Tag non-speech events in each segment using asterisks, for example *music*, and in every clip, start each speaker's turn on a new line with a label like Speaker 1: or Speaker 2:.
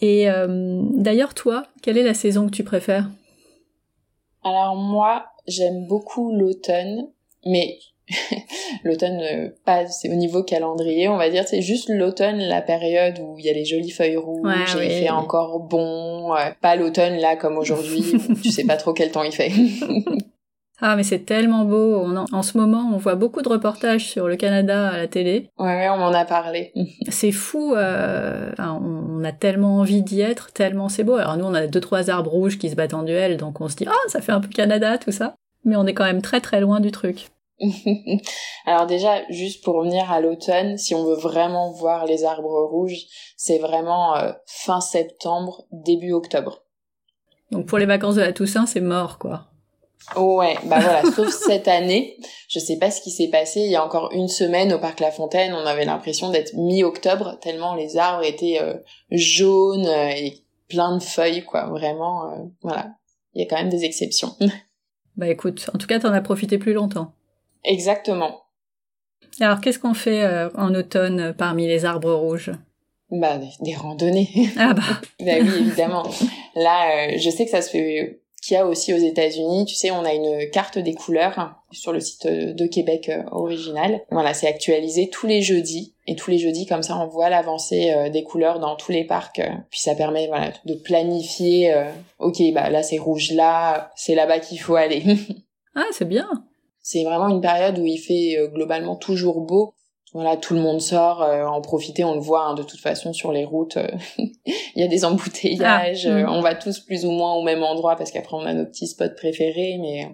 Speaker 1: Et euh, d'ailleurs, toi, quelle est la saison que tu préfères?
Speaker 2: Alors moi, j'aime beaucoup l'automne, mais *laughs* l'automne, euh, pas c'est au niveau calendrier, on va dire, c'est juste l'automne, la période où il y a les jolies feuilles rouges, et il fait encore bon, pas l'automne là comme aujourd'hui, tu sais pas trop quel temps il fait. *laughs*
Speaker 1: Ah, mais c'est tellement beau. en, ce moment, on voit beaucoup de reportages sur le Canada à la télé.
Speaker 2: Ouais, ouais on m'en a parlé. *laughs*
Speaker 1: c'est fou. Euh, on a tellement envie d'y être, tellement c'est beau. Alors nous, on a deux trois arbres rouges qui se battent en duel, donc on se dit ah, ça fait un peu Canada tout ça. Mais on est quand même très très loin du truc. *laughs*
Speaker 2: Alors déjà, juste pour revenir à l'automne, si on veut vraiment voir les arbres rouges, c'est vraiment euh, fin septembre, début octobre.
Speaker 1: Donc pour les vacances de la Toussaint, c'est mort quoi.
Speaker 2: Ouais, bah voilà, sauf cette année, je sais pas ce qui s'est passé, il y a encore une semaine au parc La Fontaine, on avait l'impression d'être mi-octobre tellement les arbres étaient euh, jaunes euh, et plein de feuilles quoi, vraiment euh, voilà. Il y a quand même des exceptions. *laughs*
Speaker 1: Bah écoute, en tout cas, t'en as profité plus longtemps.
Speaker 2: Exactement.
Speaker 1: Alors, qu'est-ce qu'on fait en automne parmi les arbres rouges?
Speaker 2: Bah des, randonnées.
Speaker 1: Ah bah. *laughs*
Speaker 2: bah oui, évidemment. Là, je sais que ça se fait qu'il y a aussi aux États-Unis. Tu sais, on a une carte des couleurs sur le site de Québec euh, original. Voilà, c'est actualisé tous les jeudis. Et tous les jeudis, comme ça, on voit l'avancée euh, des couleurs dans tous les parcs. Puis ça permet, voilà, de planifier. Euh, ok, bah là c'est rouge là, c'est là-bas qu'il faut aller. *laughs*
Speaker 1: ah, c'est bien.
Speaker 2: C'est vraiment une période où il fait globalement toujours beau voilà, tout le monde sort, euh, en profiter, on le voit hein, de toute façon sur les routes, euh, *laughs* il y a des embouteillages, ah, euh, mm. on va tous plus ou moins au même endroit parce qu'après on a nos petits spots préférés, mais...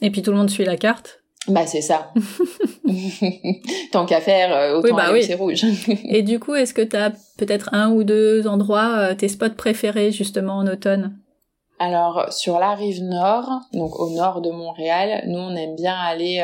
Speaker 1: Et puis tout le monde suit la carte
Speaker 2: Bah c'est ça. *laughs* *laughs* Tant qu'à faire, autant bah oui, c'est rouge.
Speaker 1: Et du coup, est-ce que tu as peut-être un ou deux endroits, tes spots préférés justement en automne?
Speaker 2: Alors sur la rive nord, donc au nord de Montréal, nous on aime bien aller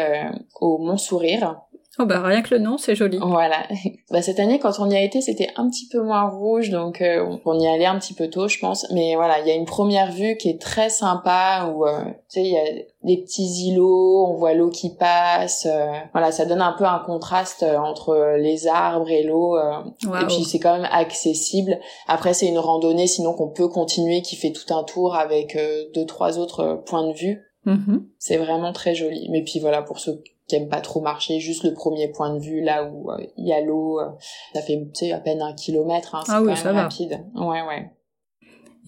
Speaker 2: au Mont Sourire.
Speaker 1: Oh bah rien que le nom, c'est joli.
Speaker 2: Voilà. *laughs* Bah cette année, quand on y a été, c'était un petit peu moins rouge, donc euh, on y allait un petit peu tôt, je pense. Mais voilà, il y a une première vue qui est très sympa, où euh, tu sais, il y a des petits îlots, on voit l'eau qui passe. Euh, voilà, ça donne un peu un contraste entre les arbres et l'eau. Et puis c'est quand même accessible. Après, c'est une randonnée, sinon qu'on peut continuer, qui fait tout un tour avec deux trois autres points de vue. Mm-hmm. C'est vraiment très joli. Mais puis voilà, pour ceux qui aiment pas trop marcher, juste le premier point de vue là où euh, il y a l'eau, euh, ça fait tu sais à peine un kilomètre, hein, c'est ah quand même rapide. Ouais ouais.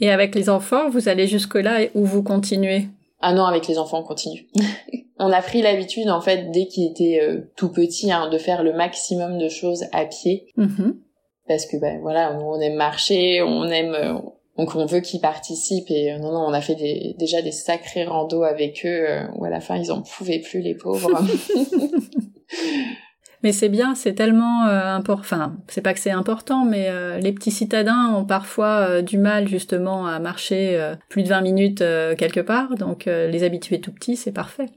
Speaker 1: Et avec les enfants, vous allez jusque là ou vous continuez?
Speaker 2: Ah non, avec les enfants on continue. *laughs* on a pris l'habitude en fait dès qu'ils étaient euh, tout petits hein, de faire le maximum de choses à pied. Mm-hmm. Parce que ben voilà, on aime marcher, on aime donc on veut qu'ils participent et euh, non non on a fait des, déjà des sacrés randos avec eux euh, où à la fin ils en pouvaient plus les pauvres. *laughs* *laughs*
Speaker 1: mais c'est bien, c'est tellement euh, important. Enfin, c'est pas que c'est important, mais les petits citadins ont parfois du mal justement à marcher plus de 20 minutes quelque part, donc les habitués tout petits, c'est parfait.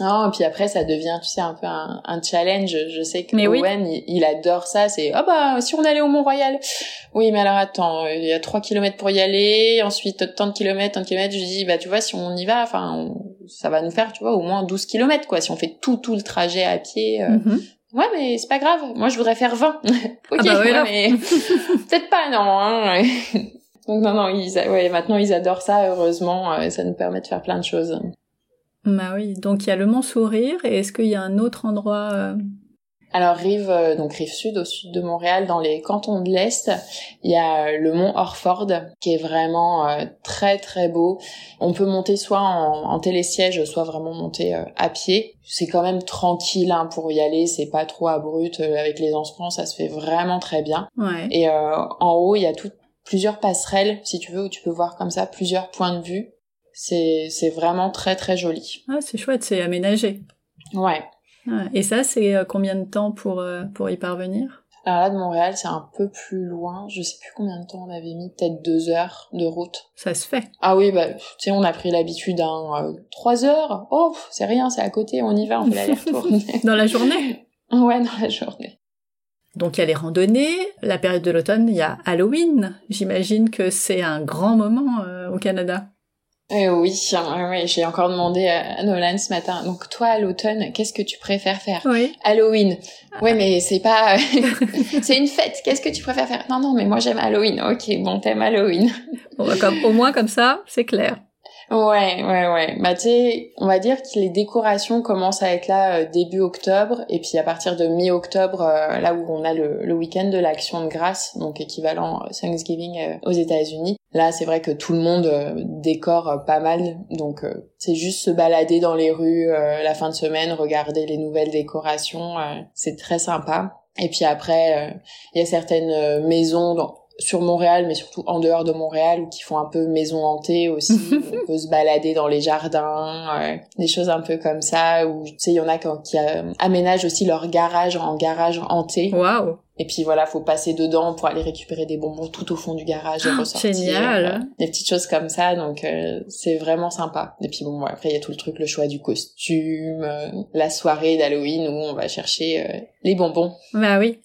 Speaker 2: Non, et puis après ça devient, tu sais, un peu un, un challenge. Je sais que Owen, il, adore ça. C'est ah bah si on allait au Mont Royal. Oui, mais alors attends, il y a trois kilomètres pour y aller. Ensuite tant de kilomètres, tant de kilomètres. Je dis bah tu vois si on y va, enfin ça va nous faire, tu vois, au moins 12 kilomètres quoi. Si on fait tout tout le trajet à pied. Euh. Mm-hmm. Ouais, mais c'est pas grave. Moi, je voudrais faire 20. *laughs* ok, ah bah mais *laughs* peut-être pas, non. Hein. *laughs* Donc non, non, ils, ouais, maintenant ils adorent ça. Heureusement, euh, ça nous permet de faire plein de choses.
Speaker 1: Bah oui, donc il y a le Mont Sourire, et est-ce qu'il y a un autre endroit euh,
Speaker 2: Alors rive euh, donc rive sud au sud de Montréal dans les cantons de l'Est, il y a euh, le mont Orford qui est vraiment très très beau. On peut monter soit en, télésiège, soit vraiment monter à pied. C'est quand même tranquille hein, pour y aller, c'est pas trop abrupt avec les enfants, ça se fait vraiment très bien.
Speaker 1: Ouais.
Speaker 2: Et en haut, il y a tout, plusieurs passerelles si tu veux où tu peux voir comme ça plusieurs points de vue c'est c'est vraiment très très joli.
Speaker 1: Ah, c'est chouette, c'est aménagé.
Speaker 2: Ouais.
Speaker 1: Et ça, c'est euh, combien de temps pour euh, pour y parvenir?
Speaker 2: Alors là, de Montréal, c'est un peu plus loin. Je sais plus combien de temps on avait mis, peut-être deux heures de route.
Speaker 1: Ça se fait.
Speaker 2: Ah oui, bah tu sais, on a pris l'habitude, hein, euh, trois heures. Oh, c'est rien, c'est à côté, on y va, on fait *laughs* l'aller-retour.
Speaker 1: dans la journée?
Speaker 2: Ouais, dans la journée.
Speaker 1: Donc il y a les randonnées, la période de l'automne, il y a Halloween. J'imagine que c'est un grand moment au Canada.
Speaker 2: Euh, oui, oui, j'ai encore demandé à Nolan ce matin. Donc toi, à l'automne, qu'est-ce que tu préfères faire?
Speaker 1: Oui.
Speaker 2: Halloween. Oui, mais c'est pas... *laughs* *laughs* c'est une fête. Qu'est-ce que tu préfères faire? Non, non, mais moi j'aime Halloween. Ok, bon, t'aimes Halloween.
Speaker 1: Bon, bah, comme, au moins comme ça, c'est clair.
Speaker 2: Ouais, ouais, ouais. Bah, tu sais, on va dire que les décorations commencent à être là euh, début octobre, et puis à partir de mi-octobre, euh, là où on a le, le week-end de l'Action de grâce, donc équivalent euh, Thanksgiving aux États-Unis. Là, c'est vrai que tout le monde décore pas mal, donc c'est juste se balader dans les rues la fin de semaine, regarder les nouvelles décorations, c'est très sympa. Et puis après, il y a certaines maisons dans sur Montréal, mais surtout en dehors de Montréal, qui font un peu maison hantée aussi. *laughs* on peut se balader dans les jardins, des choses un peu comme ça. Ou tu sais, il y en a qui, euh, aménagent aussi leur garage en garage hanté.
Speaker 1: Waouh
Speaker 2: Et puis voilà, faut passer dedans pour aller récupérer des bonbons tout au fond du garage et ah, ressortir.
Speaker 1: Génial.
Speaker 2: Euh, des petites choses comme ça, donc euh, c'est vraiment sympa. Et puis bon, après il y a tout le truc, le choix du costume, la soirée d'Halloween où on va chercher les bonbons.
Speaker 1: Bah oui,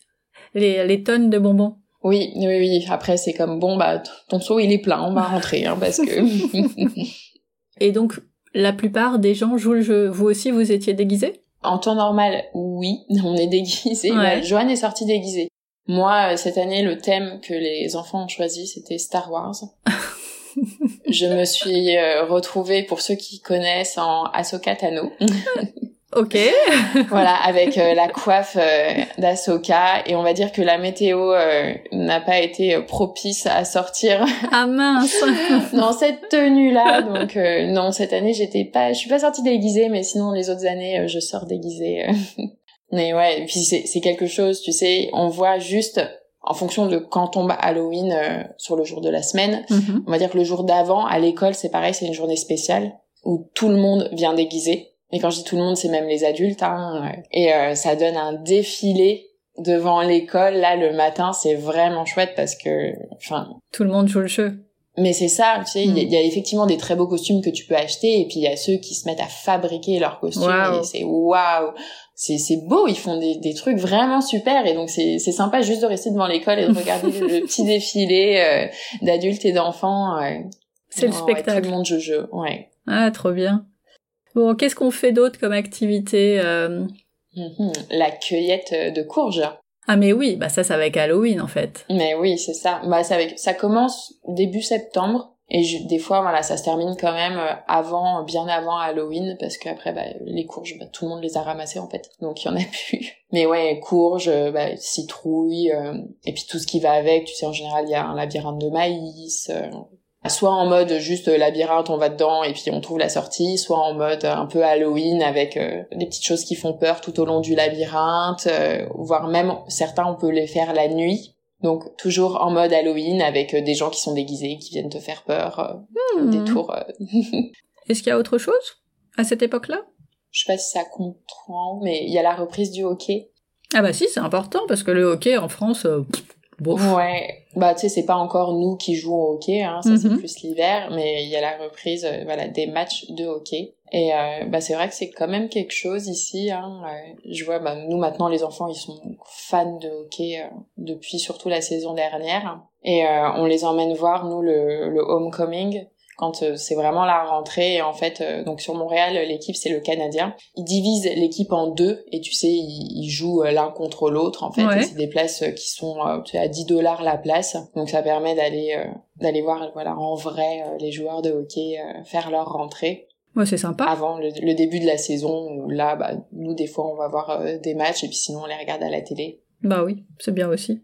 Speaker 1: les, les tonnes de bonbons.
Speaker 2: Oui, oui, oui. Après, c'est comme bon, bah ton seau il est plein, on va rentrer, hein, parce que. *laughs* *laughs*
Speaker 1: Et donc, la plupart des gens jouent le jeu. Vous aussi, vous étiez déguisés?
Speaker 2: En temps normal, oui, *laughs* on est déguisés. Ouais. Joanne est sortie déguisée. Moi, euh, cette année, le thème que les enfants ont choisi, c'était Star Wars. *laughs* je me suis euh, retrouvée, pour ceux qui connaissent, en Ahsoka Tano. *laughs*
Speaker 1: Ok. *laughs*
Speaker 2: voilà, avec euh, la coiffe euh, d'Asoka et on va dire que la météo euh, n'a pas été propice à sortir.
Speaker 1: Ah mince. *laughs*
Speaker 2: dans cette tenue-là, donc non cette année j'étais pas, je suis pas sortie déguisée, mais sinon les autres années je sors déguisée. *laughs* mais ouais, puis c'est quelque chose, tu sais, on voit juste en fonction de quand tombe Halloween sur le jour de la semaine. Mm-hmm. On va dire que le jour d'avant à l'école c'est pareil, c'est une journée spéciale où tout le monde vient déguisé et quand je dis tout le monde, c'est même les adultes. Hein. Et euh, ça donne un défilé devant l'école. Là, le matin, c'est vraiment chouette parce que, enfin...
Speaker 1: Tout le monde joue le jeu.
Speaker 2: Mais c'est ça, tu sais, il y, a mm. effectivement des très beaux costumes que tu peux acheter, et puis il y a ceux qui se mettent à fabriquer leurs costumes, et c'est waouh, c'est c'est beau, ils font des, des trucs vraiment super, et donc c'est c'est sympa juste de rester devant l'école et de regarder *laughs* le petit défilé euh, d'adultes et d'enfants.
Speaker 1: c'est le spectacle.
Speaker 2: tout le monde joue jeu, ouais.
Speaker 1: Ah, trop bien. Bon, qu'est-ce qu'on fait d'autre comme activité euh...
Speaker 2: Mhm. La cueillette de courges.
Speaker 1: Ah mais oui, bah ça, ça va avec Halloween en fait.
Speaker 2: Mais oui, c'est ça. Bah ça, avec... ça commence début septembre. Et des fois, voilà, ça se termine quand même euh, avant, bien avant Halloween, parce qu'après, bah, les courges, bah, tout le monde les a ramassées en fait, donc il y en a *laughs* plus. Mais ouais, courges, euh, bah, citrouilles, euh, et puis tout ce qui va avec. Tu sais, en général, il y a un labyrinthe de maïs, soit en mode juste labyrinthe, on va dedans et puis on trouve la sortie, soit en mode un peu Halloween avec euh, des petites choses qui font peur tout au long du labyrinthe, euh, voire même certains on peut les faire la nuit. Donc toujours en mode Halloween avec euh, des gens qui sont déguisés, qui viennent te faire peur, hmm. des tours. *laughs*
Speaker 1: Est-ce qu'il y a autre chose à cette époque-là?
Speaker 2: Je sais pas si ça comprend, mais il y a la reprise du hockey.
Speaker 1: Ah bah si, c'est important parce que le hockey en France,
Speaker 2: Ouais, bah tu sais c'est pas encore nous qui jouons au hockey, hein, ça c'est mhm. plus l'hiver, mais il y a la reprise, euh, voilà, des matchs de hockey. Et euh, bah c'est vrai que c'est quand même quelque chose ici. Hein, euh, je vois, bah, nous maintenant les enfants ils sont fans de hockey depuis surtout la saison dernière, et on les emmène voir nous le, le homecoming quand euh, c'est vraiment la rentrée. Et en fait, euh, donc sur Montréal, l'équipe c'est le Canadien. Ils divisent l'équipe en deux et tu sais, ils, jouent euh, l'un contre l'autre en fait. C'est des places qui sont tu sais, à 10 dollars la place, donc ça permet d'aller d'aller voir voilà en vrai les joueurs de hockey faire leur rentrée.
Speaker 1: Ouais, c'est sympa.
Speaker 2: Avant le, début de la saison où là, bah, nous des fois on va voir des matchs et puis sinon on les regarde à la télé.
Speaker 1: Bah oui, c'est bien aussi.